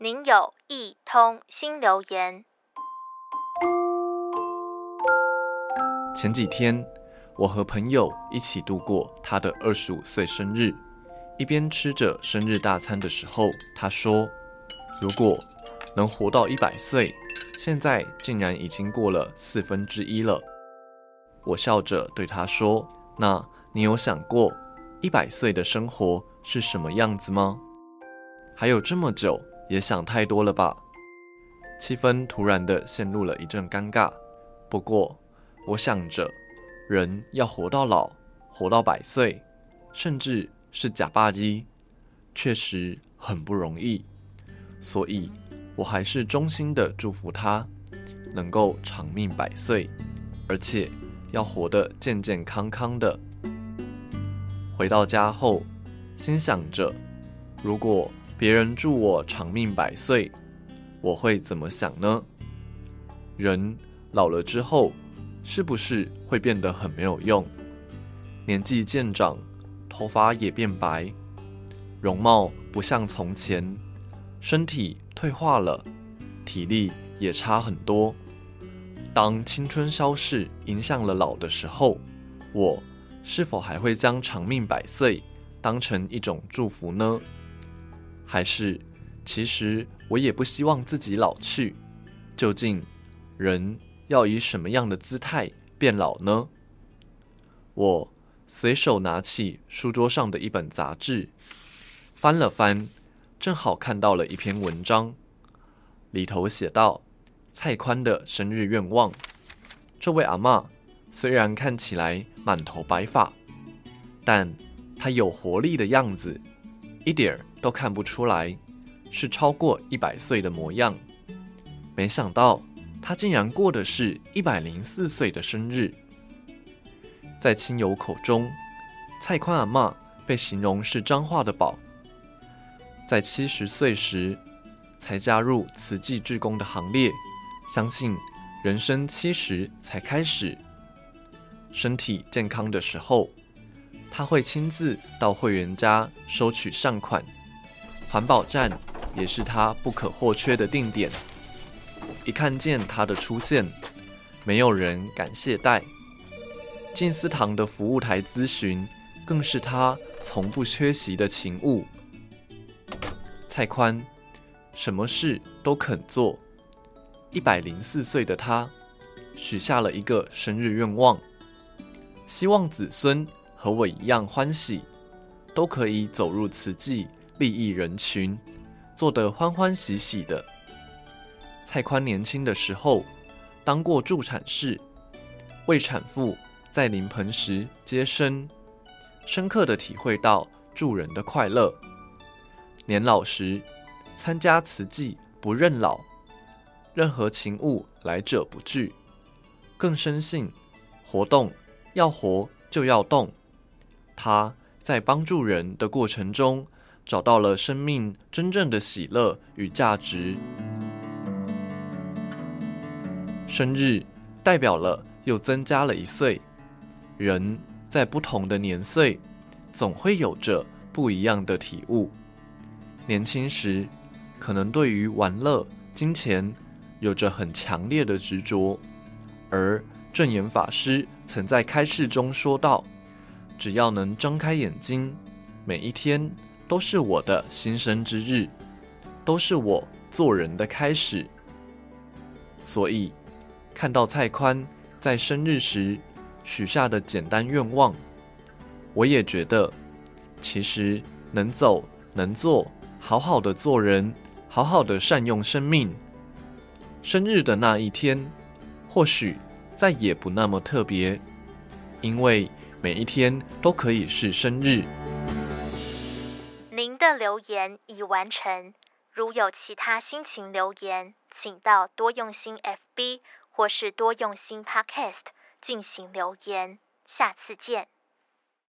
您有一通新留言。前几天，我和朋友一起度过他的二十五岁生日。一边吃着生日大餐的时候，他说：“如果能活到一百岁，现在竟然已经过了四分之一了。”我笑着对他说：“那你有想过一百岁的生活是什么样子吗？还有这么久，也想太多了吧？”气氛突然的陷入了一阵尴尬。不过，我想着，人要活到老，活到百岁，甚至是假霸基，确实很不容易。所以，我还是衷心的祝福他，能够长命百岁，而且要活得健健康康的。回到家后，心想着，如果别人祝我长命百岁，我会怎么想呢？人老了之后，是不是会变得很没有用？年纪渐长，头发也变白，容貌不像从前，身体退化了，体力也差很多。当青春消逝，迎向了老的时候，我是否还会将长命百岁当成一种祝福呢？还是，其实我也不希望自己老去？究竟，人要以什么样的姿态变老呢？我随手拿起书桌上的一本杂志，翻了翻，正好看到了一篇文章，里头写道：蔡宽的生日愿望。这位阿嬷虽然看起来满头白发，但她有活力的样子，一点儿都看不出来是超过一百岁的模样。没想到。他竟然过的是一百零四岁的生日。在亲友口中，蔡宽阿嬷被形容是彰化的宝。在七十岁时才加入慈济志工的行列，相信人生七十才开始。身体健康的时候，他会亲自到会员家收取善款。环保站也是他不可或缺的定点。一看见他的出现，没有人敢懈怠。静思堂的服务台咨询，更是他从不缺席的勤务。蔡宽，什么事都肯做。一百零四岁的他，许下了一个生日愿望，希望子孙和我一样欢喜，都可以走入慈济，利益人群，做得欢欢喜喜的。蔡宽年轻的时候当过助产士，为产妇在临盆时接生，深刻的体会到助人的快乐。年老时参加慈济不认老，任何勤务来者不拒，更深信活动要活就要动。他在帮助人的过程中找到了生命真正的喜乐与价值。生日代表了又增加了一岁，人在不同的年岁，总会有着不一样的体悟。年轻时，可能对于玩乐、金钱有着很强烈的执着，而证严法师曾在开示中说道：“只要能张开眼睛，每一天都是我的新生之日，都是我做人的开始。”所以。看到蔡宽在生日时许下的简单愿望，我也觉得，其实能走能做，好好的做人，好好的善用生命。生日的那一天，或许再也不那么特别，因为每一天都可以是生日。您的留言已完成，如有其他心情留言，请到多用心 FB。或是多用心 Podcast 进行留言，下次见。